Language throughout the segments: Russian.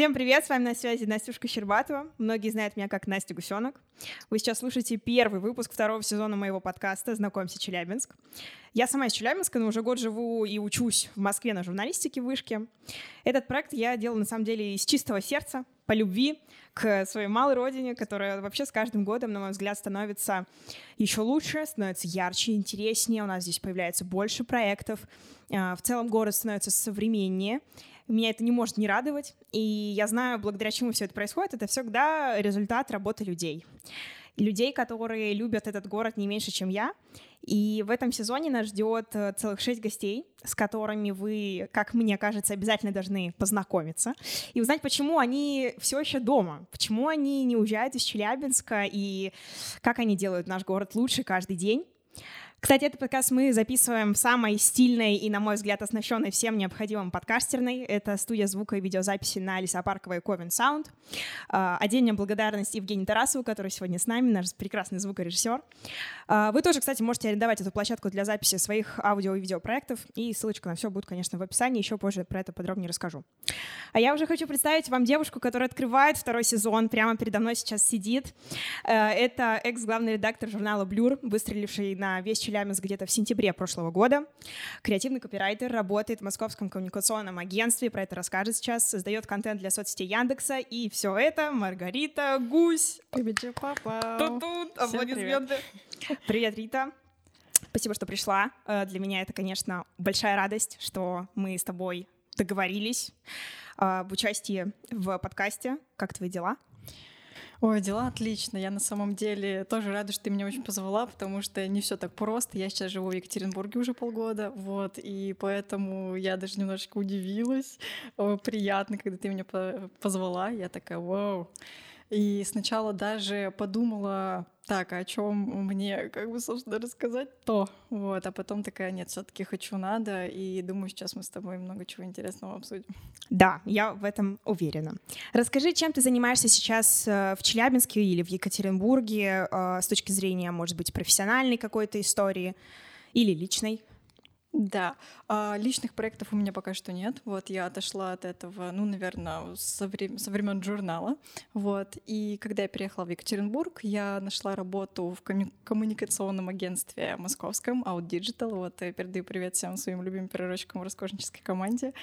Всем привет, с вами на связи Настюшка Щербатова. Многие знают меня как Настя Гусенок. Вы сейчас слушаете первый выпуск второго сезона моего подкаста «Знакомься, Челябинск». Я сама из Челябинска, но уже год живу и учусь в Москве на журналистике в Вышке. Этот проект я делаю, на самом деле, из чистого сердца, по любви к своей малой родине, которая вообще с каждым годом, на мой взгляд, становится еще лучше, становится ярче, интереснее. У нас здесь появляется больше проектов. А, в целом город становится современнее. Меня это не может не радовать. И я знаю, благодаря чему все это происходит. Это всегда результат работы людей. Людей, которые любят этот город не меньше, чем я. И в этом сезоне нас ждет э, целых шесть гостей, с которыми вы, как мне кажется, обязательно должны познакомиться и узнать, почему они все еще дома, почему они не уезжают из Челябинска и как они делают наш город лучше каждый день. Кстати, этот подкаст мы записываем в самой стильной и, на мой взгляд, оснащенной всем необходимым подкастерной. Это студия звука и видеозаписи на Лесопарковой Ковен Саунд. Отдельная благодарность Евгению Тарасову, который сегодня с нами, наш прекрасный звукорежиссер. А, вы тоже, кстати, можете арендовать эту площадку для записи своих аудио и видеопроектов, и ссылочка на все будет, конечно, в описании. Еще позже про это подробнее расскажу. А я уже хочу представить вам девушку, которая открывает второй сезон, прямо передо мной сейчас сидит. Э, это экс-главный редактор журнала «Блюр», выстреливший на весь Челябинск где-то в сентябре прошлого года. Креативный копирайтер, работает в Московском коммуникационном агентстве, про это расскажет сейчас, создает контент для соцсетей Яндекса, и все это Маргарита Гусь. Привет, папа. Тут-тут, аплодисменты. Привет. привет, Рита. Спасибо, что пришла. Э, для меня это, конечно, большая радость, что мы с тобой договорились э, об участии в подкасте. Как твои дела? Ой, дела отлично. Я на самом деле тоже рада, что ты меня очень позвала, потому что не все так просто. Я сейчас живу в Екатеринбурге уже полгода, вот, и поэтому я даже немножечко удивилась. Приятно, когда ты меня позвала. Я такая, вау. И сначала даже подумала, так, а о чем мне, как бы, собственно, рассказать то. Вот, а потом такая, нет, все-таки хочу, надо. И думаю, сейчас мы с тобой много чего интересного обсудим. Да, я в этом уверена. Расскажи, чем ты занимаешься сейчас э, в Челябинске или в Екатеринбурге э, с точки зрения, может быть, профессиональной какой-то истории или личной? Да, а, личных проектов у меня пока что нет. Вот я отошла от этого, ну, наверное, со, времен, со времен журнала. Вот. И когда я переехала в Екатеринбург, я нашла работу в комму- коммуникационном агентстве московском Out Digital. Вот я передаю привет всем своим любимым перерочкам в роскошнической команде.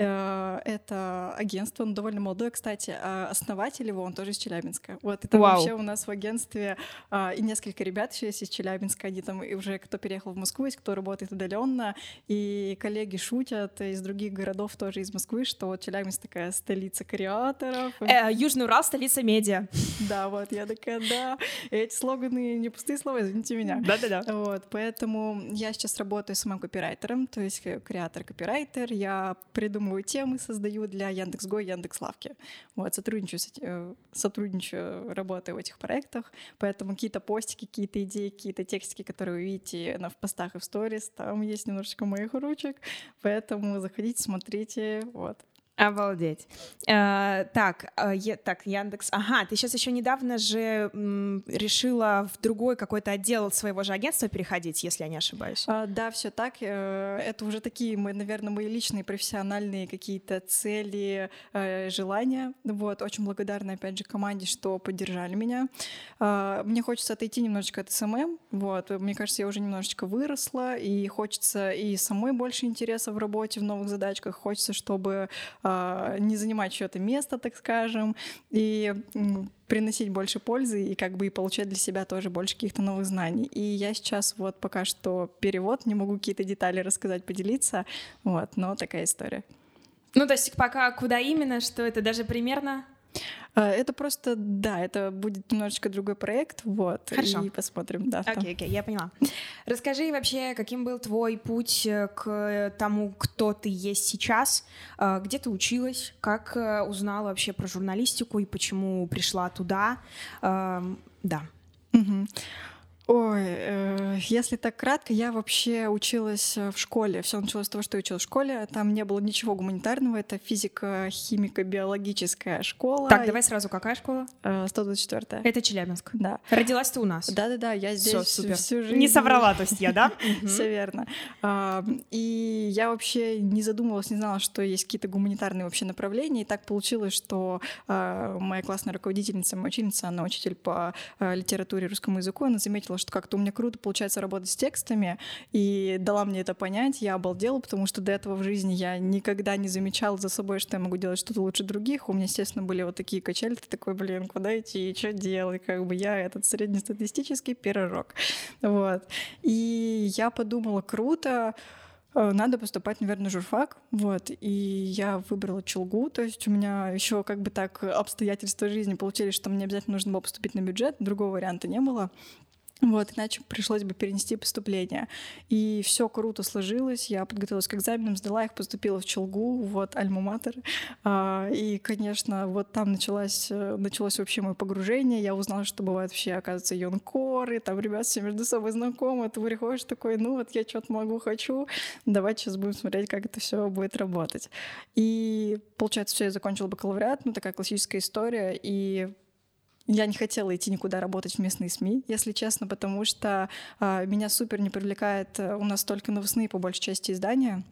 Э, это агентство, он довольно молодое, кстати. А основатель его, он тоже из Челябинска. Вот, это Вау. вообще у нас в агентстве а, и несколько ребят еще есть из Челябинска. Они там и уже кто переехал в Москву, есть кто работает удаленно. И коллеги шутят из других городов, тоже из Москвы, что вот Челябинск такая столица креаторов. Э, Южный Урал — столица медиа. Да, вот, я такая, да. Эти слоганы не пустые слова, извините меня. Да-да-да. Вот, поэтому я сейчас работаю самым копирайтером, то есть креатор-копирайтер. Я придумываю придумываю темы, создаю для Яндекс.Го и Яндекс.Лавки. Вот, сотрудничаю, с, э, сотрудничаю, работаю в этих проектах, поэтому какие-то постики, какие-то идеи, какие-то текстики, которые вы видите на, в постах и в сторис, там есть немножечко моих ручек, поэтому заходите, смотрите, вот. Обалдеть. А, так, е, так, Яндекс. Ага, ты сейчас еще недавно же м, решила в другой какой-то отдел своего же агентства переходить, если я не ошибаюсь. А, да, все так. Э, это уже такие, мы, наверное, мои личные профессиональные какие-то цели, э, желания. Вот, очень благодарна, опять же, команде, что поддержали меня. А, мне хочется отойти немножечко от SMM. Вот, мне кажется, я уже немножечко выросла, и хочется и самой больше интереса в работе, в новых задачках. Хочется, чтобы не занимать чье-то место, так скажем, и приносить больше пользы и как бы и получать для себя тоже больше каких-то новых знаний. И я сейчас вот пока что перевод, не могу какие-то детали рассказать, поделиться, вот, но такая история. Ну, то есть пока куда именно, что это даже примерно? А, это просто, да, это будет немножечко другой проект, вот, Хорошо. и посмотрим, да. Окей, окей, okay, я поняла. Расскажи вообще, каким был твой путь э, к тому, кто ты есть сейчас, а, где ты училась, как э, узнала вообще про журналистику и почему пришла туда, да. Угу. Ой, э, если так кратко, я вообще училась э, в школе. Все началось с того, что я училась в школе. Там не было ничего гуманитарного. Это физика, химико, биологическая школа. Так, давай сразу, какая школа? Э, 124 Это Челябинск. Да. Родилась ты у нас. Да-да-да, я здесь Всё, супер. всю жизнь. Не соврала, то есть я, да? Все верно. И я вообще не задумывалась, не знала, что есть какие-то гуманитарные вообще направления. И так получилось, что а, моя классная руководительница, моя учительница, она учитель по литературе русскому языку, она заметила, что как-то у меня круто получается работать с текстами, и дала мне это понять. Я обалдела, потому что до этого в жизни я никогда не замечала за собой, что я могу делать что-то лучше других. У меня, естественно, были вот такие качели. Ты такой, блин, куда идти, что делать? Как бы я этот среднестатистический пирожок. Вот. И я подумала, круто, э, надо поступать, наверное, на журфак, вот, и я выбрала Челгу, то есть у меня еще как бы так обстоятельства жизни получились, что мне обязательно нужно было поступить на бюджет, другого варианта не было. Вот, иначе пришлось бы перенести поступление. И все круто сложилось. Я подготовилась к экзаменам, сдала их, поступила в Челгу, вот, альма-матер. А, и, конечно, вот там началось, э, началось вообще мое погружение. Я узнала, что бывают вообще, оказывается, юнкоры, там ребят все между собой знакомы. Ты приходишь такой, ну вот я что-то могу, хочу. Давайте сейчас будем смотреть, как это все будет работать. И, получается, все, я закончила бакалавриат, ну, такая классическая история. И я не хотела идти никуда работать в местные СМИ, если честно, потому что а, меня супер не привлекает, э, у нас только новостные по большей части издания,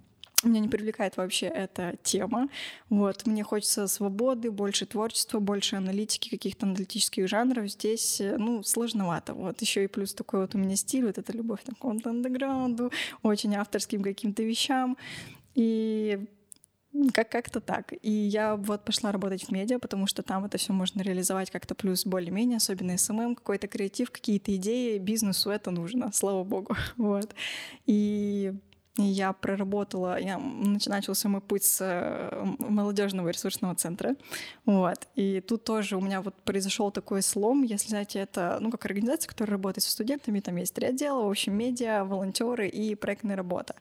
меня не привлекает вообще эта тема. Вот. Мне хочется свободы, больше творчества, больше аналитики, каких-то аналитических жанров. Здесь, э, ну, сложновато. Вот. Еще и плюс такой вот у меня стиль, вот эта любовь к какому-то андеграунду, очень авторским каким-то вещам. И как- как-то так. И я вот пошла работать в медиа, потому что там это все можно реализовать как-то плюс более-менее, особенно SMM, какой-то креатив, какие-то идеи, бизнесу это нужно, слава богу. Вот. И я проработала, я нач- начался мой путь с э, молодежного ресурсного центра, вот, и тут тоже у меня вот произошел такой слом, если знаете, это, ну, как организация, которая работает со студентами, там есть три отдела, в общем, медиа, волонтеры и проектная работа.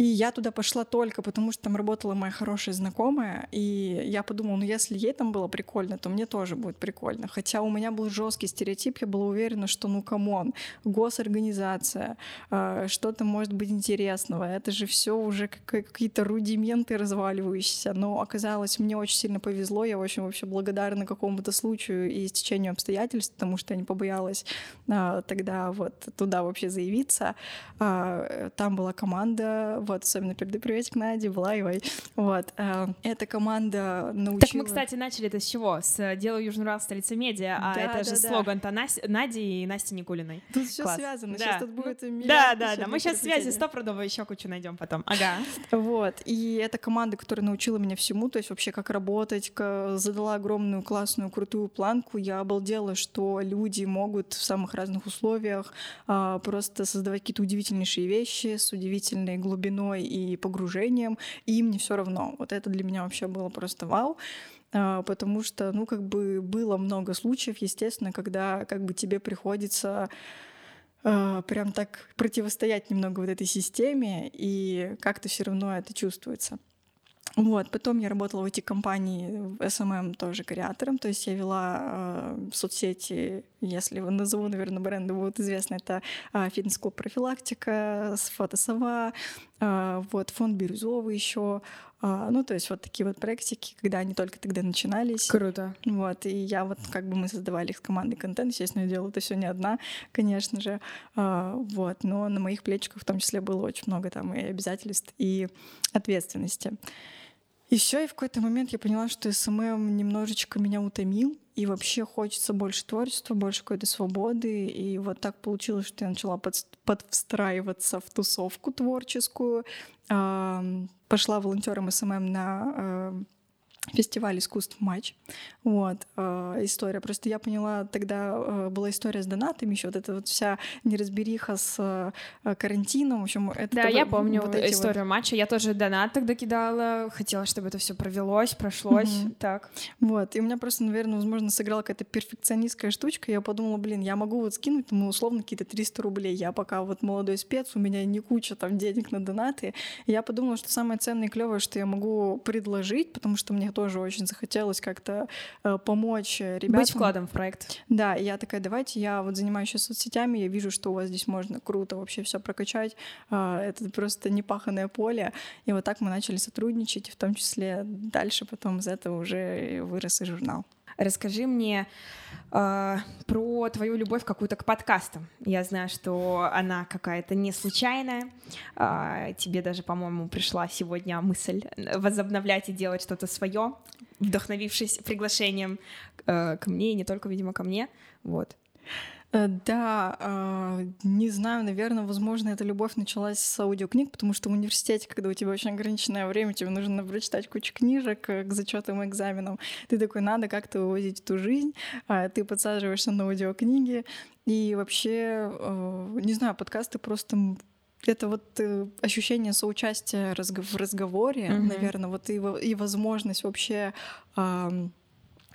И я туда пошла только потому, что там работала моя хорошая знакомая, и я подумала, ну если ей там было прикольно, то мне тоже будет прикольно. Хотя у меня был жесткий стереотип, я была уверена, что ну come on, госорганизация, э, что-то может быть интересного, это же все уже как- какие-то рудименты разваливающиеся. Но оказалось, мне очень сильно повезло, я очень вообще благодарна какому-то случаю и стечению обстоятельств, потому что я не побоялась а, тогда вот туда вообще заявиться. А, Там была команда, вот, особенно передаю приветик Наде, Блаевой. Вот. а, Эта команда научила... Так мы, кстати, начали это с чего? С «Делаю Южный Урал столица медиа», а Да, это да, же да. слоган-то Нас- Нади и Насти Никулиной. Тут все Класс. связано, Да. сейчас тут будет Да, миллиард да, ещё да. Мы сейчас связи стопудово еще кучу найдем потом. Ага. Вот. И эта команда, которая научила меня всему, то есть вообще как работать, задала огромную классную крутую планку. Я обалдела, что люди могут в самых разных условиях а, просто создавать какие-то удивительнейшие вещи с удивительной глубиной и погружением, и им не все равно. Вот это для меня вообще было просто вау. А, потому что, ну, как бы было много случаев, естественно, когда как бы тебе приходится а, прям так противостоять немного вот этой системе, и как-то все равно это чувствуется. Вот, потом я работала в эти компании в SMM тоже креатором, то есть я вела э, соцсети, если вы назову, наверное, бренды будут известны, это э, фитнес-клуб «Профилактика», фотосова, э, вот, фонд «Бирюзовый» еще, ну, то есть вот такие вот проектики, когда они только тогда начинались. Круто. Вот, и я вот как бы мы создавали их с командой контент, естественно, делала это все не одна, конечно же, А, вот, но на моих плечиках в том числе было очень много там и обязательств, и ответственности. И все, и в какой-то момент я поняла, что SMM немножечко меня утомил, и вообще хочется больше творчества, больше какой-то свободы. И вот так получилось, что я начала под, подвстраиваться в тусовку творческую. Пошла волонтером SMM на э, фестиваль искусств матч. Вот, э, история. Просто я поняла, тогда э, была история с донатами, еще вот эта вот вся неразбериха с э, карантином. В общем, это Да, я помню вот эти вот историю матча. Я тоже донат тогда кидала. Хотела, чтобы это все провелось, прошлось. Мгм. Так. Вот, и у меня просто, наверное, возможно, сыграла какая-то перфекционистская штучка. Я подумала, блин, я могу вот скинуть, ну, условно, какие-то 300 рублей. Я пока вот молодой спец, у меня не куча там денег на донаты. И я подумала, что самое ценное и клевое, что я могу предложить, потому что мне мне тоже очень захотелось как-то э, помочь ребятам. Быть вкладом в проект. Да, и я такая, давайте я вот занимаюсь сейчас соцсетями, я вижу, что у вас здесь можно круто вообще все прокачать, э, это просто непаханное поле, и вот так мы начали сотрудничать, в том числе дальше потом из этого уже вырос и журнал. Расскажи мне э, про твою любовь какую-то к подкастам. Я знаю, что она какая-то не случайная. Э, тебе даже, по-моему, пришла сегодня мысль возобновлять и делать что-то свое, вдохновившись приглашением э, ко мне, и не только, видимо, ко мне. Вот. Э, да, а, не знаю, наверное, возможно, эта любовь началась с аудиокниг, потому что в университете, когда у тебя очень ограниченное время, тебе нужно прочитать кучу книжек э, к зачетам и экзаменам, ты такой, надо как-то вывозить эту жизнь, а ты подсаживаешься на аудиокниги, и вообще, э, не знаю, подкасты просто это вот ощущение соучастия в разговоре, mm-hmm. наверное, вот и, и возможность вообще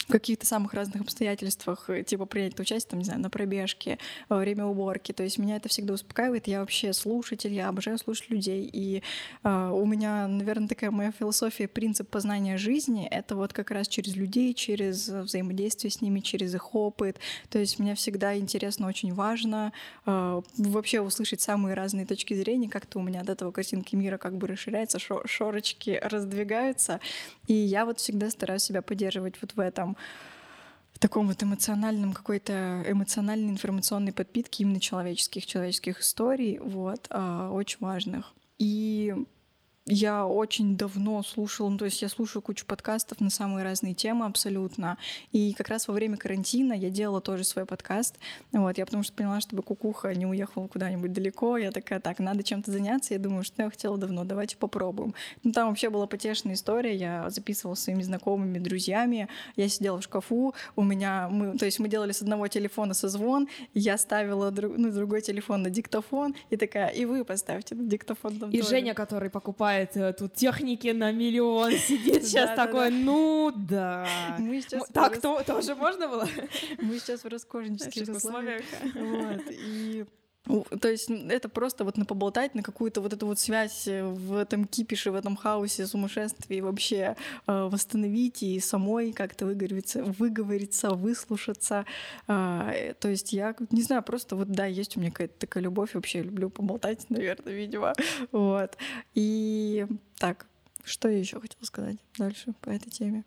в каких-то самых разных обстоятельствах, э, типа принять участие, там, не знаю, на пробежке, во время уборки. То есть меня это всегда успокаивает. Я вообще слушатель, я обожаю слушать людей. И э, у меня, наверное, такая моя философия, принцип познания жизни — это вот как раз через людей, через взаимодействие с ними, через их опыт. То есть мне всегда интересно, очень важно э, вообще услышать самые разные точки зрения, как-то у меня от этого картинки мира как бы расширяется, шорочки раздвигаются. И я вот всегда стараюсь себя поддерживать вот в этом в таком вот эмоциональном какой-то эмоциональной информационной подпитке именно человеческих человеческих историй вот а, очень важных. И я очень давно слушала, ну, то есть я слушаю кучу подкастов на самые разные темы абсолютно. И как раз во время карантина я делала тоже свой подкаст. Вот, я потому что поняла, чтобы кукуха не уехала куда-нибудь далеко. Я такая, так, надо чем-то заняться. Я думаю, что я хотела давно, давайте попробуем. Ну, там вообще была потешная история. Я записывала своими знакомыми, друзьяями. Я сидела в шкафу, у меня, мы, то есть мы делали с одного телефона созвон, я ставила друг, ну, другой телефон на диктофон, и такая, и вы поставьте на диктофон. И тоже. Женя, который покупает покупает э, тут техники на миллион, сидит сейчас такой, ну да. Мы сейчас так то тоже можно было? Мы сейчас в роскошнических условиях. Вот, и то есть это просто вот на поболтать, на какую-то вот эту вот связь э, в этом кипише, в этом хаосе, сумасшествии вообще э, восстановить и самой как-то выговориться, выговориться, выслушаться. Э, то есть я не знаю, просто вот да, есть у меня какая-то такая любовь, вообще люблю поболтать, наверное, видимо. Вот. И так, что я еще хотела сказать дальше по этой теме?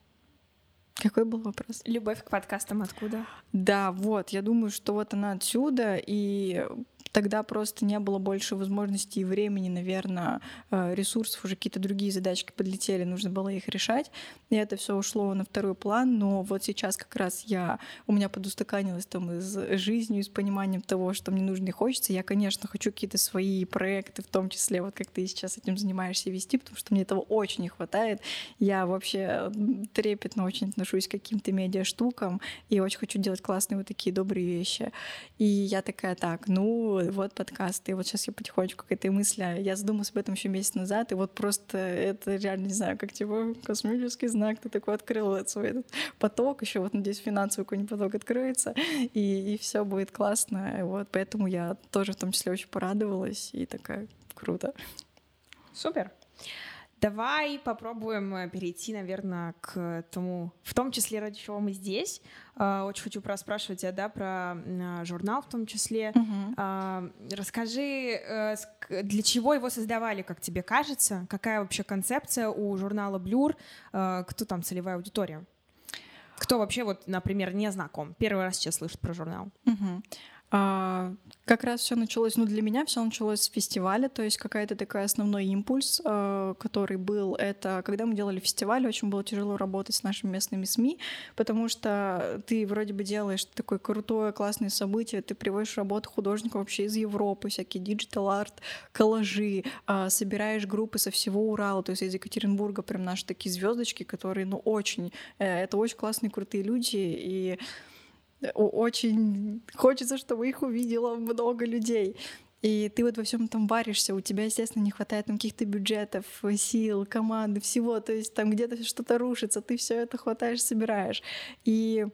Какой был вопрос? Любовь к подкастам откуда? Да, вот, я думаю, что вот она отсюда, и тогда просто не было больше возможностей и времени, наверное, э, ресурсов, уже какие-то другие задачки подлетели, нужно было их решать, и это все ушло на второй план, но вот сейчас как раз я, у меня подустаканилось там и с жизнью, с пониманием того, что мне нужно и хочется, я, конечно, хочу какие-то свои проекты, в том числе, вот как ты сейчас этим занимаешься, вести, потому что мне этого очень не хватает, я вообще трепетно очень отношусь к каким-то медиа штукам, и очень хочу делать классные вот такие добрые вещи, и я такая, так, ну, вот подкаст, и вот сейчас я потихонечку к этой мысли, а я задумалась об этом еще месяц назад, и вот просто это реально, не знаю, как типа космический знак, ты такой открыл свой этот поток, еще вот, надеюсь, финансовый какой-нибудь поток откроется, и, и все будет классно, вот, поэтому я тоже в том числе очень порадовалась, и такая, круто. Супер. Давай попробуем э, перейти, наверное, к тому, в том числе, ради чего мы здесь. А, очень хочу проспрашивать тебя, да, про а, журнал в том числе. Uh-huh. Расскажи, э, для чего его создавали, как тебе кажется? Какая вообще концепция у журнала Blur? Кто там целевая аудитория? Кто вообще, вот, например, не знаком, первый раз сейчас слышит про журнал? Uh-huh. А, как раз все началось, ну для меня все началось с фестиваля, то есть какая-то такая основной импульс, э, который был, это когда мы делали фестиваль, очень было тяжело работать с нашими местными СМИ, потому что ты вроде бы делаешь такое крутое, классное событие, ты приводишь работу художников вообще из Европы, всякие digital art, коллажи, э, собираешь группы со всего Урала, то есть из Екатеринбурга прям наши такие звездочки, которые, ну очень, э, это очень классные, крутые люди, и очень хочется, чтобы их увидело много людей. И ты вот во всем этом варишься, у тебя, естественно, не хватает там каких-то бюджетов, сил, команды, всего. То есть там где-то что-то рушится, ты все это хватаешь, собираешь. И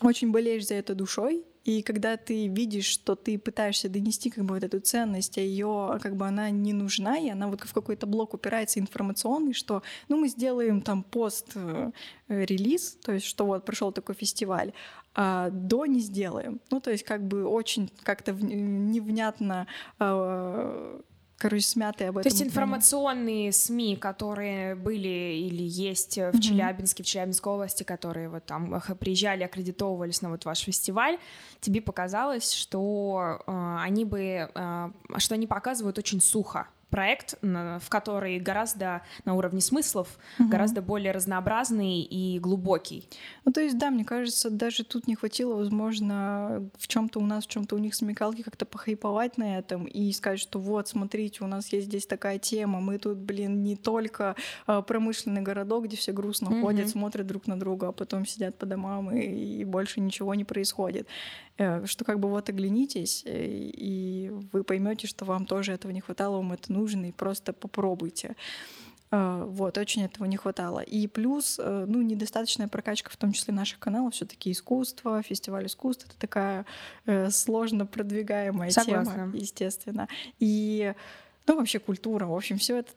очень болеешь за это душой, И когда ты видишь, что ты пытаешься донести как бы вот эту ценность, а ее как бы она не нужна, и она вот в какой-то блок упирается информационный, что ну мы сделаем там пост э, то есть что вот пришел такой фестиваль, а до не сделаем. Ну то есть как бы очень как-то невнятно э, короче, смятые об этом. То есть информационные СМИ, которые были или есть в Челябинске, в Челябинской области, которые вот там приезжали, аккредитовывались на вот ваш фестиваль, тебе показалось, что э, они бы, э, что они показывают очень сухо проект, в который гораздо на уровне смыслов угу. гораздо более разнообразный и глубокий. Ну, то есть, да, мне кажется, даже тут не хватило, возможно, в чем-то у нас, в чем-то у них смекалки как-то похайповать на этом и сказать, что вот, смотрите, у нас есть здесь такая тема, мы тут, блин, не только а, промышленный городок, где все грустно угу. ходят, смотрят друг на друга, а потом сидят по домам и, и больше ничего не происходит. Э, что как бы вот оглянитесь, э, и вы поймете, что вам тоже этого не хватало, вам это нужно, и просто попробуйте. Э, вот, очень этого не хватало. И плюс, ну, недостаточная прокачка, в том числе наших каналов, все таки искусство, фестиваль искусств — это такая э, сложно продвигаемая Согласна. тема, естественно. И, ну, вообще культура, в общем, все это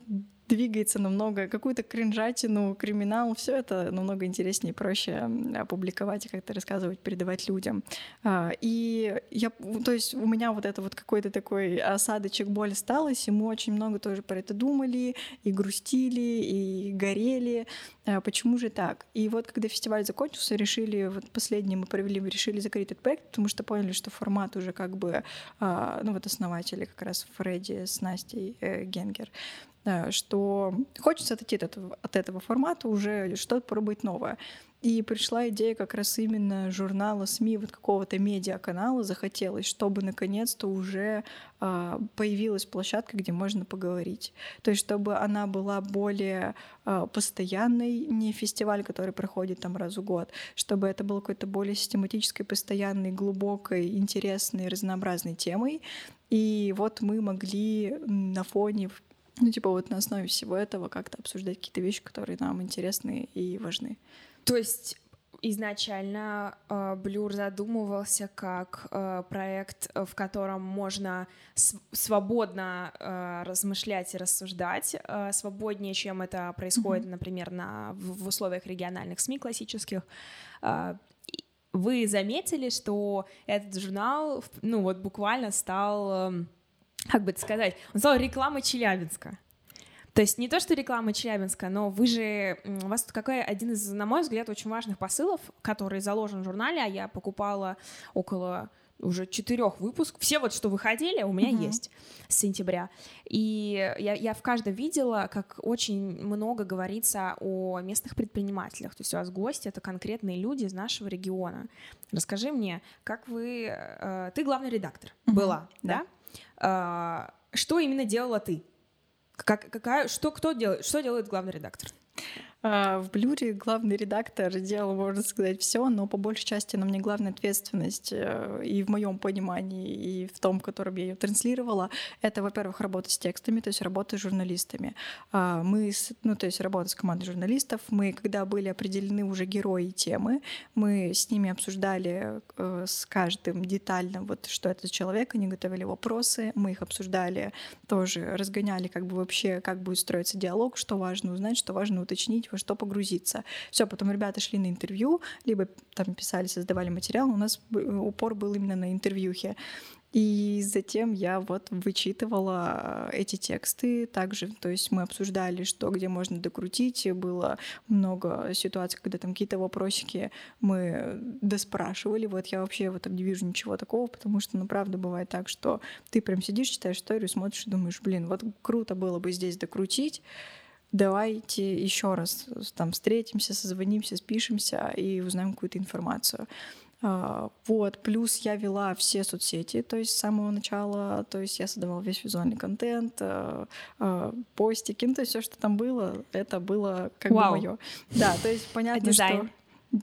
двигается намного, какую-то кринжатину, криминал, все это намного интереснее и проще опубликовать и как-то рассказывать, передавать людям. А, и я, то есть у меня вот это вот какой-то такой осадочек боль осталось, и мы очень много тоже про это думали, и грустили, и горели. А, почему же так? И вот когда фестиваль закончился, решили, вот последний мы провели, решили закрыть этот проект, потому что поняли, что формат уже как бы, а, ну вот основатели как раз Фредди с Настей э, Генгер, что хочется отойти от этого, от этого формата, уже что-то пробовать новое. И пришла идея как раз именно журнала СМИ, вот какого-то медиаканала захотелось, чтобы наконец-то уже э, появилась площадка, где можно поговорить. То есть чтобы она была более э, постоянной, не фестиваль, который проходит там раз в год, чтобы это было какой-то более систематической, постоянной, глубокой, интересной, разнообразной темой. И вот мы могли на фоне ну, типа вот на основе всего этого как-то обсуждать какие-то вещи, которые нам интересны и важны. То есть изначально э, Блюр задумывался как э, проект, в котором можно свободно э, размышлять и рассуждать, э, свободнее, чем это происходит, mm-hmm. например, на, в, условиях региональных СМИ классических. Э, вы заметили, что этот журнал, ну вот буквально стал... Как бы это сказать, он стал рекламой Челябинска. То есть не то, что реклама Челябинска, но вы же, у вас какой один из, на мой взгляд, очень важных посылов, который заложен в журнале, а я покупала около уже четырех выпусков. Все вот, что выходили, у меня uh-huh. есть с сентября. И я, я в каждом видела, как очень много говорится о местных предпринимателях. То есть у вас гости — это конкретные люди из нашего региона. Расскажи мне, как вы... Э, ты главный редактор uh-huh. была, да? да? А, что именно делала ты? Как, какая, что, кто делает, что делает главный редактор? А, в Блюре главный редактор делал, можно сказать, все, но по большей части на мне главная ответственность э, и в моем понимании, и в том, котором я ее транслировала, это, во-первых, работа с текстами, то есть работа с журналистами. А, мы, ну, то есть работа с командой журналистов. Мы, когда были определены уже герои и темы, мы с ними обсуждали э, с каждым детально, вот что это за человек, они готовили вопросы, мы их обсуждали, тоже разгоняли как бы вообще, как будет строиться диалог, что важно узнать, что важно уточнить, во что погрузиться. Все, потом ребята шли на интервью, либо там писали, создавали материал. У нас упор был именно на интервьюхе. И затем я вот вычитывала эти тексты также, то есть мы обсуждали, что где можно докрутить, было много ситуаций, когда там какие-то вопросики мы доспрашивали, вот я вообще вот не вижу ничего такого, потому что, ну, правда, бывает так, что ты прям сидишь, читаешь историю, смотришь и думаешь, блин, вот круто было бы здесь докрутить, давайте еще раз там встретимся, созвонимся, спишемся и узнаем какую-то информацию. А, вот, плюс я вела все соцсети, то есть с самого начала, то есть я создавала весь визуальный контент, а, а, постики, ну, то есть все, что там было, это было как Вау. бы мое. Да, то есть понятно, что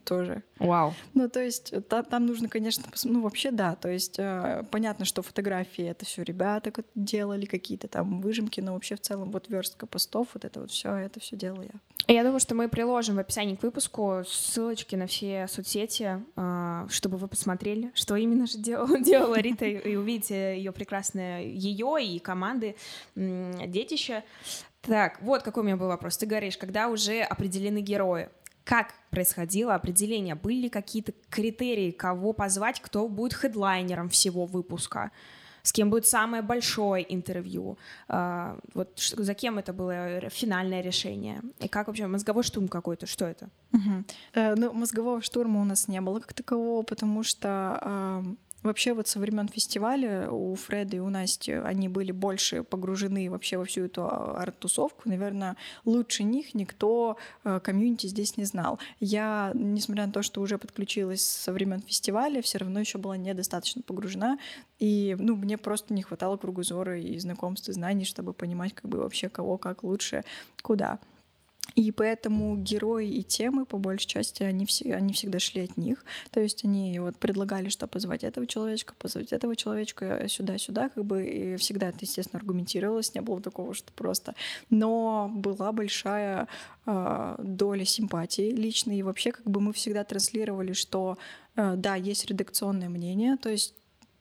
тоже. Вау. Ну, то есть та, там нужно, конечно, ну, вообще да, то есть э, понятно, что фотографии это все ребята делали, какие-то там выжимки, но вообще в целом вот верстка постов, вот это вот все, это все делаю я. Я думаю, что мы приложим в описании к выпуску ссылочки на все соцсети, э, чтобы вы посмотрели, что именно же делала, делала Рита, и увидите ее прекрасное, ее и команды детища. Так, вот какой у меня был вопрос. Ты говоришь, когда уже определены герои, как происходило определение? Были ли какие-то критерии, кого позвать, кто будет хедлайнером всего выпуска? с кем будет самое большое интервью, а, вот за кем это было финальное решение, и как вообще мозговой штурм какой-то, что это? Угу. Э, ну, мозгового штурма у нас не было как такового, потому что Вообще вот со времен фестиваля у Фреда и у Насти они были больше погружены вообще во всю эту а, арт-тусовку. Наверное, лучше них никто э, комьюнити здесь не знал. Я, несмотря на то, что уже подключилась со времен фестиваля, все равно еще была недостаточно погружена. И ну, мне просто не хватало кругозора и знакомств и знаний, чтобы понимать, как бы вообще кого как лучше, куда. И поэтому герои и темы, по большей части, они, все, они всегда шли от них. То есть они вот предлагали, что позвать этого человечка, позвать этого человечка сюда-сюда, как бы, и всегда это, естественно, аргументировалось, не было такого, что просто. Но была большая э, доля симпатии личной, и вообще как бы мы всегда транслировали, что э, да, есть редакционное мнение, то есть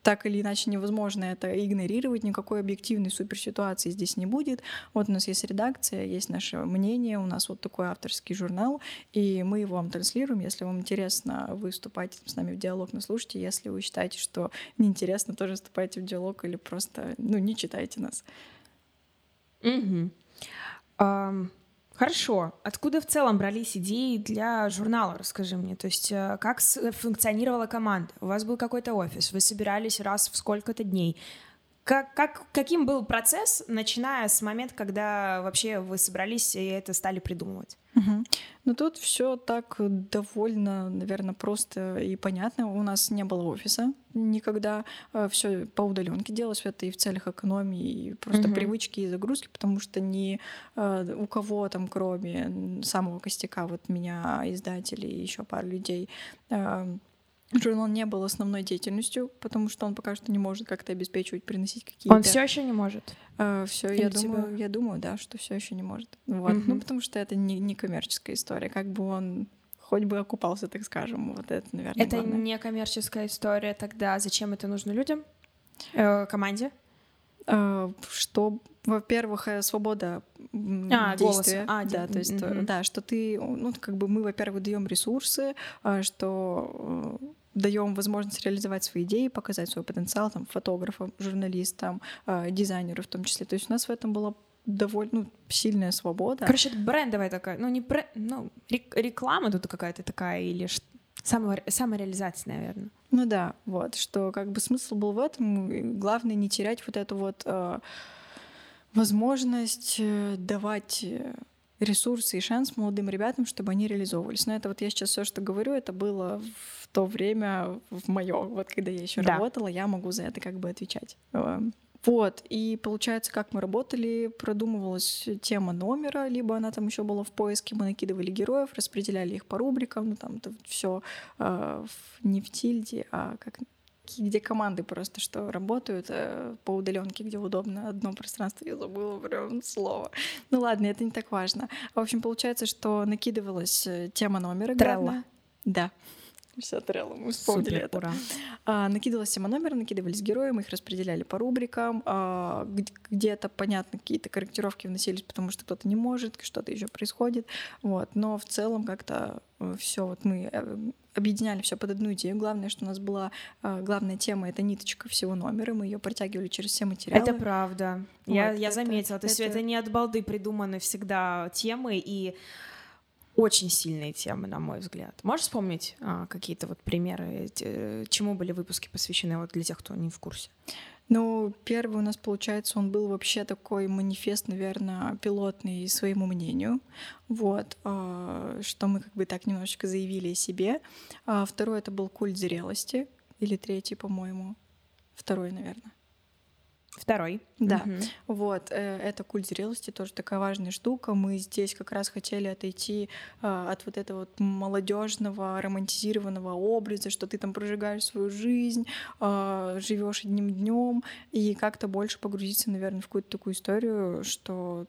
так или иначе невозможно это игнорировать, никакой объективной суперситуации здесь не будет. Вот у нас есть редакция, есть наше мнение, у нас вот такой авторский журнал, и мы его вам транслируем. Если вам интересно, вы вступайте с нами в диалог, но слушайте. Если вы считаете, что неинтересно, тоже вступайте в диалог или просто, ну, не читайте нас. Угу. Um... Хорошо. Откуда в целом брались идеи для журнала, расскажи мне? То есть э, как функционировала команда? У вас был какой-то офис, вы собирались раз в сколько-то дней. Как, как, каким был процесс, начиная с момента, когда вообще вы собрались и это стали придумывать? Угу. Ну тут все так довольно, наверное, просто и понятно. У нас не было офиса никогда, э, все по удаленке делалось, это и в целях экономии, и просто угу. привычки и загрузки, потому что ни э, у кого там, кроме самого костяка, вот меня, издателей и еще пару людей, э, Журнал не был основной деятельностью, потому что он пока что не может как-то обеспечивать, приносить какие-то. Он все еще не может. Uh, все, я думаю, я думаю, да, что все еще не может. Вот, mm-hmm. ну потому что это не, не коммерческая история, как бы он хоть бы окупался, так скажем, вот это, наверное. Это главное. не коммерческая история, тогда зачем это нужно людям, э, команде? Uh, что, во-первых, э, свобода а, действия, а, да, то есть, mm-hmm. да, что ты, ну, как бы мы, во-первых, даем ресурсы, а, что даем возможность реализовать свои идеи, показать свой потенциал там, фотографам, журналистам, э, дизайнеру в том числе. То есть у нас в этом была довольно ну, сильная свобода. Короче, это брендовая такая, ну не бренд, ну реклама тут какая-то такая или само, самореализация, наверное. Ну да, вот, что как бы смысл был в этом, главное не терять вот эту вот э, возможность э, давать э, ресурсы и шанс молодым ребятам, чтобы они реализовывались. Но это вот я сейчас все, что говорю, это было в то время в мое, вот когда я еще да. работала, я могу за это как бы отвечать. Эм, вот, и получается, как мы работали, продумывалась тема номера, либо она там еще была в поиске, мы накидывали героев, распределяли их по рубрикам, ну там все э, не в тильде, а как где команды просто что работают э, по удаленке, где удобно одно пространство. Я забыла прям слово. Ну ладно, это не так важно. В общем, получается, что накидывалась э, тема номера. Трелла. Да. Все Трелло, мы вспомнили Супер, это. Ура. А, накидывалась тема номера, накидывались герои, мы их распределяли по рубрикам. А, где-то, понятно, какие-то корректировки вносились, потому что кто-то не может, что-то еще происходит. Вот. Но в целом как-то э, все вот мы объединяли все под одну идею. Главное, что у нас была э, главная тема это ниточка всего номера, мы ее протягивали через все материалы. Это правда. Вот, я, я это, заметила. То есть это... это не от балды придуманы всегда темы и очень сильные темы, на мой взгляд. Можешь вспомнить а, какие-то вот примеры, чему были выпуски посвящены вот для тех, кто не в курсе? Ну, первый у нас, получается, он был вообще такой манифест, наверное, пилотный своему мнению. Вот, а, что мы как бы так немножечко заявили о себе. А второй это был культ зрелости, или третий, по-моему. Второй, наверное. Второй. Да. Угу. Вот, э, это культ зрелости тоже такая важная штука. Мы здесь как раз хотели отойти э, от вот этого вот молодежного, романтизированного образа, что ты там прожигаешь свою жизнь, э, живешь одним днем, и как-то больше погрузиться, наверное, в какую-то такую историю, что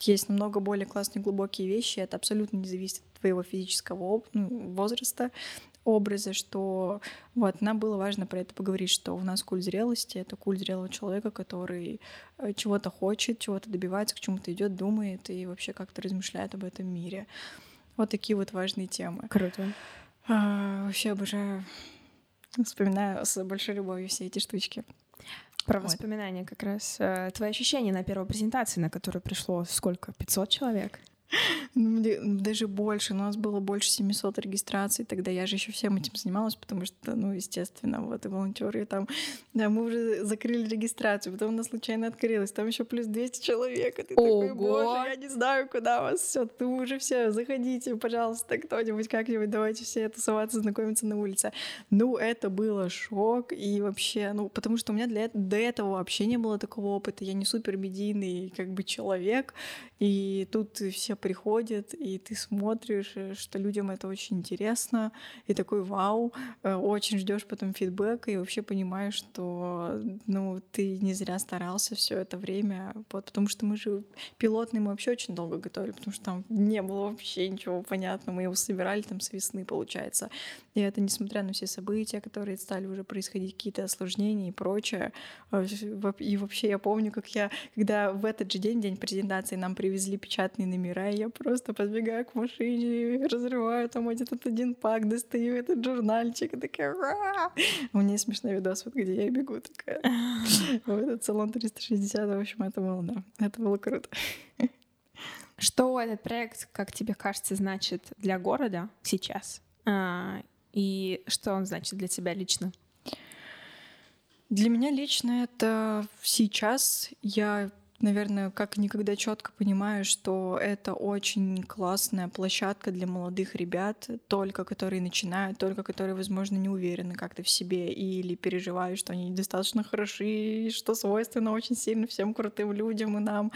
есть намного более классные глубокие вещи, это абсолютно не зависит от твоего физического ну, возраста, образа, что вот нам было важно про это поговорить, что у нас культ зрелости — это культ зрелого человека, который э, чего-то хочет, чего-то добивается, к чему-то идет, думает и вообще как-то размышляет об этом мире. Вот такие вот важные темы. Круто. А, вообще обожаю, вспоминаю с большой любовью все эти штучки. Про вот. воспоминания как раз. Э, твои ощущения на первой презентации, на которую пришло сколько? 500 человек? Ну, даже больше. У нас было больше 700 регистраций. Тогда я же еще всем этим занималась, потому что, ну, естественно, вот и волонтеры там. Да, мы уже закрыли регистрацию, потом она случайно открылась. Там еще плюс 200 человек. И ты Ого! такой, боже, я не знаю, куда вас все. Ты уже все, заходите, пожалуйста, кто-нибудь как-нибудь, давайте все тусоваться, знакомиться на улице. Ну, это было шок. И вообще, ну, потому что у меня для до этого вообще не было такого опыта. Я не супер медийный как бы человек. И тут все приходят, и ты смотришь, э, что людям это очень интересно, и такой вау, э, очень ждешь потом фидбэка, и вообще понимаешь, что ну, ты не зря старался все это время, вот, потому что мы же пилотный мы вообще очень долго готовили, потому что там не было вообще ничего понятного, мы его собирали там с весны, получается. И это несмотря на все события, которые стали уже происходить, какие-то осложнения и прочее. А, и вообще я помню, как я, когда в этот же день, день презентации, нам привезли печатные номера, я просто подбегаю к машине, разрываю там этот один пак, достаю этот журнальчик, и такая Ра! У меня есть смешной видос, вот где я бегу такая. В этот салон 360, в общем, это было, да, это было круто. Что этот проект, как тебе кажется, значит для города сейчас? А, и что он значит для тебя лично? Для меня лично это сейчас я наверное, как никогда четко понимаю, что это очень классная площадка для молодых ребят, только которые начинают, только которые, возможно, не уверены как-то в себе или переживают, что они недостаточно хороши, что свойственно очень сильно всем крутым людям и нам.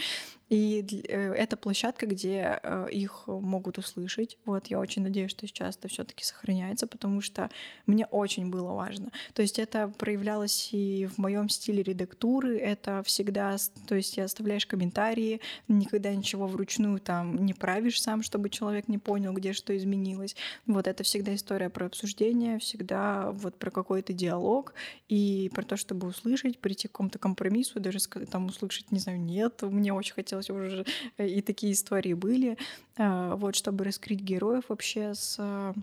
И э, это площадка, где э, их могут услышать. Вот я очень надеюсь, что сейчас это все-таки сохраняется, потому что мне очень было важно. То есть это проявлялось и в моем стиле редактуры. Это всегда, то есть я оставляешь комментарии, никогда ничего вручную там не правишь сам, чтобы человек не понял, где что изменилось. Вот это всегда история про обсуждение, всегда вот про какой-то диалог и про то, чтобы услышать, прийти к какому-то компромиссу, даже там услышать, не знаю, нет, мне очень хотелось хотелось уже, э, и такие истории были, а, вот, чтобы раскрыть героев вообще с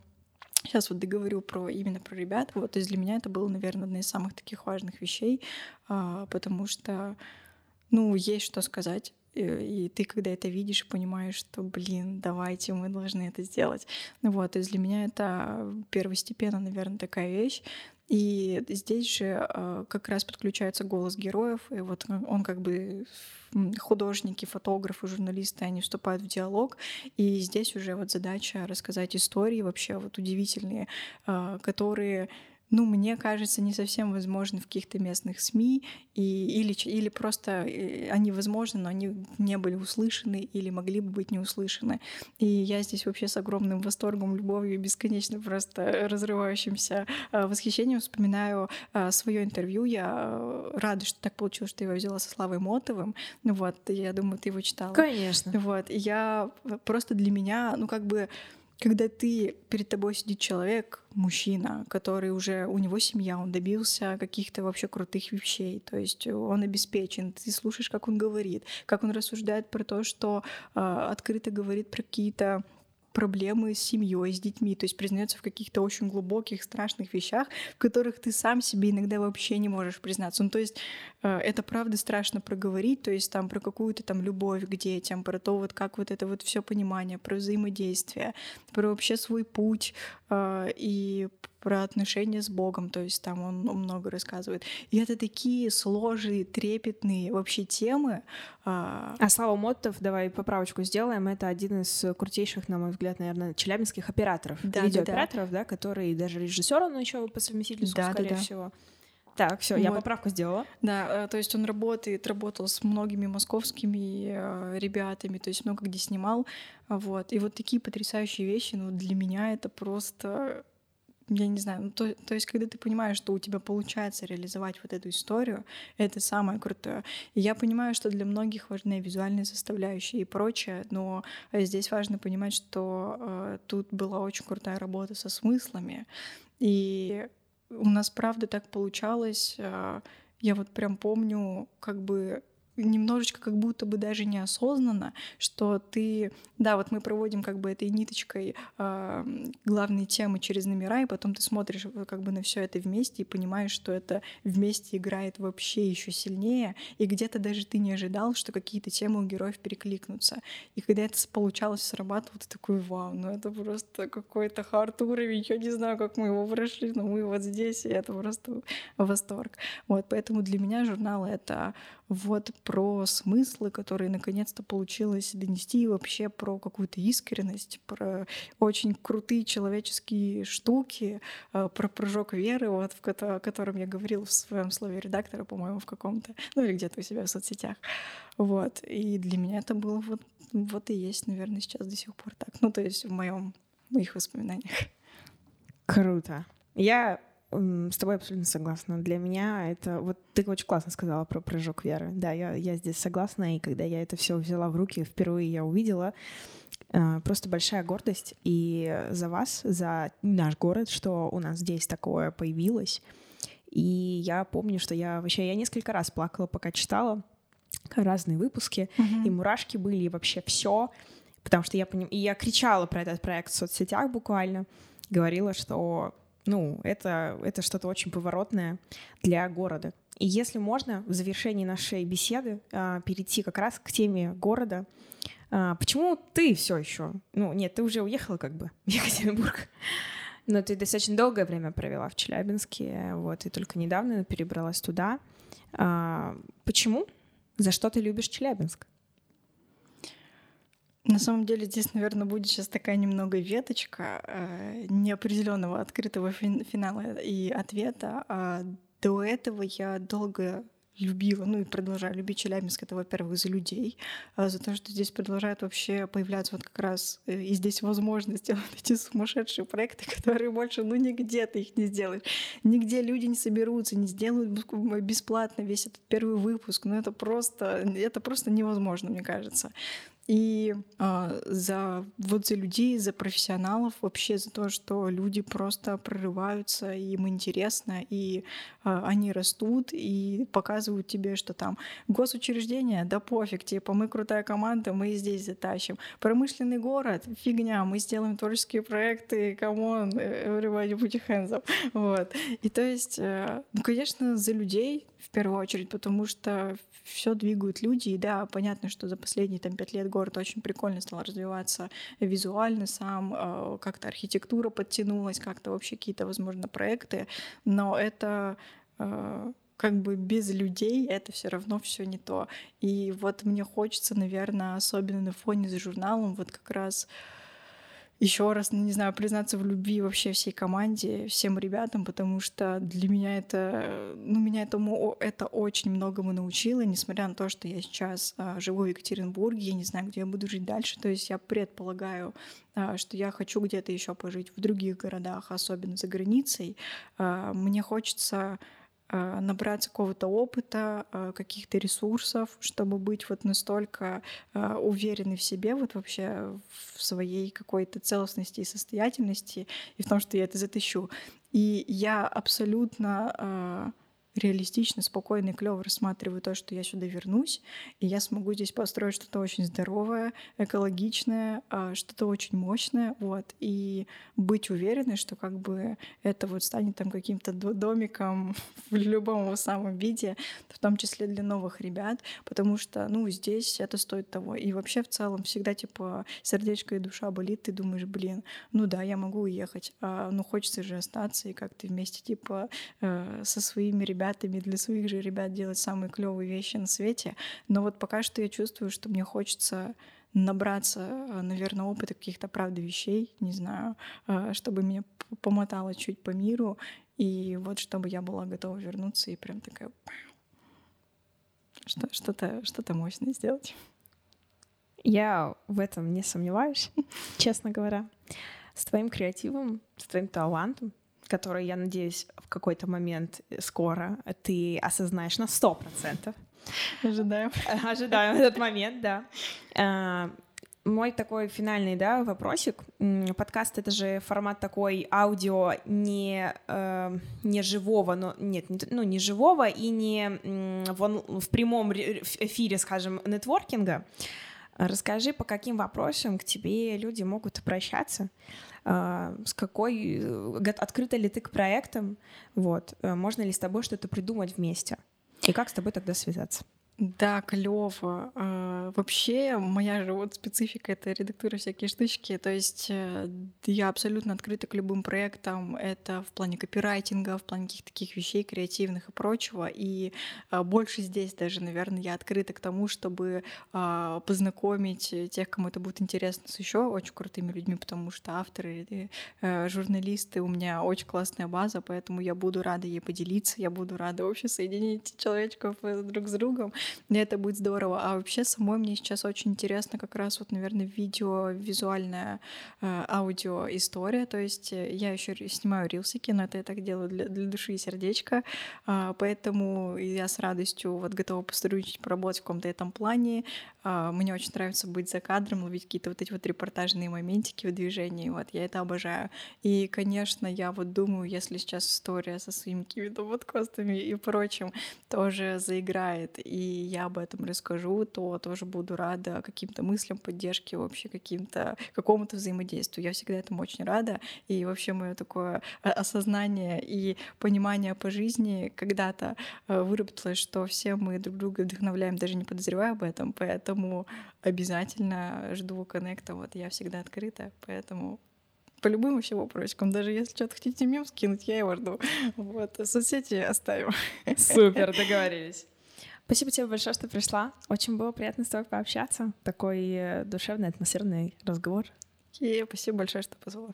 Сейчас вот договорю про именно про ребят. Вот, то есть для меня это было, наверное, одна из самых таких важных вещей, а, потому что, ну, есть что сказать. И ты, когда это видишь, понимаешь, что, блин, давайте, мы должны это сделать. Вот, то есть для меня это первостепенно, наверное, такая вещь. И здесь же э, как раз подключается голос героев, и вот он как бы художники, фотографы, журналисты, они вступают в диалог, и здесь уже вот задача рассказать истории вообще вот удивительные, э, которые ну, мне кажется, не совсем возможны в каких-то местных СМИ, и, или, или просто э, они возможны, но они не были услышаны или могли бы быть не услышаны. И я здесь вообще с огромным восторгом, любовью, бесконечно просто разрывающимся э, восхищением вспоминаю э, свое интервью. Я рада, что так получилось, что я его взяла со Славой Мотовым. Вот, я думаю, ты его читала. Конечно. Вот, и я просто для меня, ну, как бы когда ты перед тобой сидит человек, мужчина, который уже у него семья, он добился каких-то вообще крутых вещей, то есть он обеспечен, ты слушаешь, как он говорит, как он рассуждает про то, что э, открыто говорит про какие-то проблемы с семьей, с детьми, то есть признается в каких-то очень глубоких, страшных вещах, в которых ты сам себе иногда вообще не можешь признаться. Ну, то есть э, это правда страшно проговорить, то есть там про какую-то там любовь к детям, про то вот как вот это вот все понимание, про взаимодействие, про вообще свой путь и про отношения с Богом, то есть там он много рассказывает. И это такие сложные, трепетные вообще темы. А, а Слава Моттов, давай поправочку сделаем, это один из крутейших, на мой взгляд, наверное, челябинских операторов, да, видеооператоров, да, да. да, который даже режиссер, он еще по совместительству, да, скорее да, да. всего. Так, все, вот. я поправку сделала. Да, э, то есть он работает, работал с многими московскими э, ребятами, то есть много где снимал, вот. И вот такие потрясающие вещи, ну для меня это просто я не знаю, ну, то, то есть, когда ты понимаешь, что у тебя получается реализовать вот эту историю, это самое крутое. И я понимаю, что для многих важны визуальные составляющие и прочее, но здесь важно понимать, что э, тут была очень крутая работа со смыслами. И у нас, правда, так получалось. Э, я вот прям помню, как бы немножечко как будто бы даже неосознанно, что ты, да, вот мы проводим как бы этой ниточкой э, главные темы через номера, и потом ты смотришь как бы на все это вместе и понимаешь, что это вместе играет вообще еще сильнее, и где-то даже ты не ожидал, что какие-то темы у героев перекликнутся. И когда это получалось, срабатывало, ты такой, вау, ну это просто какой-то хард уровень, я не знаю, как мы его прошли, но мы вот здесь, и это просто восторг. Вот, поэтому для меня журнал — это вот про смыслы, которые наконец-то получилось донести, и вообще про какую-то искренность, про очень крутые человеческие штуки, э, про прыжок веры, вот, в о котором я говорила в своем слове редактора, по-моему, в каком-то, ну или где-то у себя в соцсетях. Вот. И для меня это было вот, вот и есть, наверное, сейчас до сих пор так. Ну, то есть в моем в моих воспоминаниях. Круто. Я с тобой абсолютно согласна. Для меня это... Вот ты очень классно сказала про прыжок веры. Да, я, я здесь согласна. И когда я это все взяла в руки, впервые я увидела, э, просто большая гордость и за вас, за наш город, что у нас здесь такое появилось. И я помню, что я вообще... Я несколько раз плакала, пока читала разные выпуски, mm-hmm. и мурашки были, и вообще все. Потому что я поним... И я кричала про этот проект в соцсетях буквально, говорила, что ну, это, это что-то очень поворотное для города. И если можно, в завершении нашей беседы а, перейти как раз к теме города. А, почему ты все еще? Ну, нет, ты уже уехала как бы в Екатеринбург. Но ты достаточно долгое время провела в Челябинске, вот, и только недавно перебралась туда. А, почему? За что ты любишь Челябинск? На самом деле здесь, наверное, будет сейчас такая немного веточка э, неопределенного открытого фин- финала и ответа. А до этого я долго любила, ну и продолжаю любить Челябинск. Это, во-первых, за людей, а за то, что здесь продолжают вообще появляться вот как раз э, и здесь возможность делать эти сумасшедшие проекты, которые больше, ну нигде ты их не сделаешь. Нигде люди не соберутся, не сделают бесплатно весь этот первый выпуск. Ну это просто, это просто невозможно, мне кажется и э, за вот за людей, за профессионалов, вообще за то, что люди просто прорываются, им интересно, и э, они растут и показывают тебе, что там госучреждение, да пофиг, типа мы крутая команда, мы здесь затащим. Промышленный город, фигня, мы сделаем творческие проекты, come on, everybody put your hands up. Вот. И то есть, э, ну, конечно, за людей в первую очередь, потому что все двигают люди. И да, понятно, что за последние там пять лет город очень прикольно стал развиваться визуально сам, э, как-то архитектура подтянулась, как-то вообще какие-то, возможно, проекты, но это э, как бы без людей это все равно все не то. И вот мне хочется, наверное, особенно на фоне с журналом, вот как раз еще раз, ну, не знаю, признаться в любви вообще всей команде, всем ребятам, потому что для меня это, ну, меня этому, это очень многому научило, несмотря на то, что я сейчас а, живу в Екатеринбурге, я не знаю, где я буду жить дальше, то есть я предполагаю, а, что я хочу где-то еще пожить в других городах, особенно за границей. А, мне хочется набраться какого-то опыта, а, каких-то ресурсов, чтобы быть вот настолько а, уверенной в себе, вот вообще в своей какой-то целостности и состоятельности, и в том, что я это затащу. И я абсолютно реалистично, спокойно и клево рассматриваю то, что я сюда вернусь, и я смогу здесь построить что-то очень здоровое, экологичное, а, что-то очень мощное, вот, и быть уверенной, что как бы это вот станет там каким-то домиком в любом самом виде, в том числе для новых ребят, потому что, ну, здесь это стоит того. И вообще в целом всегда, типа, сердечко и душа болит, ты думаешь, блин, ну да, я могу уехать, а, ну хочется же остаться и как-то вместе, типа, э, со своими ребятами ребятами, для своих же ребят делать самые клевые вещи на свете. Но вот пока что я чувствую, что мне хочется набраться, э, наверное, опыта каких-то, правда, вещей, не знаю, э, чтобы меня помотало чуть по миру, и вот чтобы я была готова вернуться и прям такая что, что-то, что-то мощное сделать. Я в этом не сомневаюсь, честно говоря. С твоим креативом, с твоим талантом который, я надеюсь, в какой-то момент скоро ты осознаешь на сто процентов. Ожидаем. Ожидаем этот момент, да. А, мой такой финальный, да, вопросик. Подкаст — это же формат такой аудио не, э, не живого, но нет, ну не живого и не в, в прямом эфире, скажем, нетворкинга. Расскажи, по каким вопросам к тебе люди могут обращаться, э, с какой, э, открыта ли ты к проектам, вот, э, можно ли с тобой что-то придумать вместе, и как с тобой тогда связаться? Да, клево. А, вообще, моя же вот специфика — это редактура всякие штучки. То есть э, я абсолютно открыта к любым проектам. Это в плане копирайтинга, в плане каких-то таких вещей креативных и прочего. И а, больше здесь даже, наверное, я открыта к тому, чтобы а, познакомить тех, кому это будет интересно, с еще очень крутыми людьми, потому что авторы, э, журналисты, у меня очень классная база, поэтому я буду рада ей поделиться, я буду рада вообще соединить человечков э, друг с другом. Это будет здорово. А вообще самой мне сейчас очень интересно как раз вот, наверное, видео, визуальная э, аудио история. То есть э, я еще снимаю рилсики, но это я так делаю для, для души и сердечка. Э, поэтому я с радостью вот готова посотрудничать, поработать в каком-то этом плане. Э, мне очень нравится быть за кадром, ловить какие-то вот эти вот репортажные моментики в движении. Вот я это обожаю. И, конечно, я вот думаю, если сейчас история со своими какими-то подкастами и прочим тоже заиграет, и я об этом расскажу, то тоже буду рада каким-то мыслям, поддержке, вообще каким-то какому-то взаимодействию. Я всегда этому очень рада. И вообще мое такое осознание и понимание по жизни когда-то э, выработалось, что все мы друг друга вдохновляем, даже не подозревая об этом. Поэтому обязательно жду коннекта. Вот я всегда открыта, поэтому по любым вообще вопросикам. Даже если что-то хотите мем скинуть, я его жду. Вот, соцсети оставим. Супер, договорились. Спасибо тебе большое, что пришла. Очень было приятно с тобой пообщаться. Такой э, душевный, атмосферный разговор. И спасибо большое, что позвала.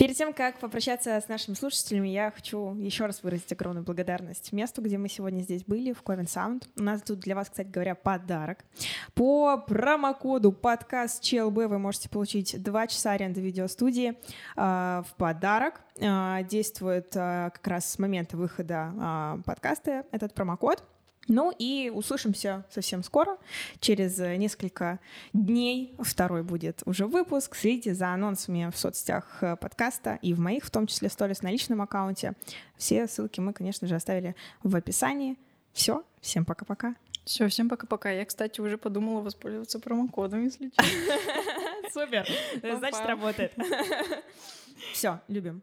Перед тем, как попрощаться с нашими слушателями, я хочу еще раз выразить огромную благодарность месту, где мы сегодня здесь были, в Ковен Sound. У нас тут для вас, кстати говоря, подарок. По промокоду подкаст ЧЛБ вы можете получить 2 часа аренды видеостудии э, в подарок. Э, действует э, как раз с момента выхода э, подкаста этот промокод. Ну и услышимся совсем скоро. Через несколько дней второй будет уже выпуск. Следите за анонсами в соцсетях э, подкаста и в моих, в том числе сторис на личном аккаунте. Все ссылки мы, конечно же, оставили в описании. Все, всем пока-пока. Все, всем пока-пока. Я, кстати, уже подумала воспользоваться промокодом, если Супер. Значит, работает. Все, любим.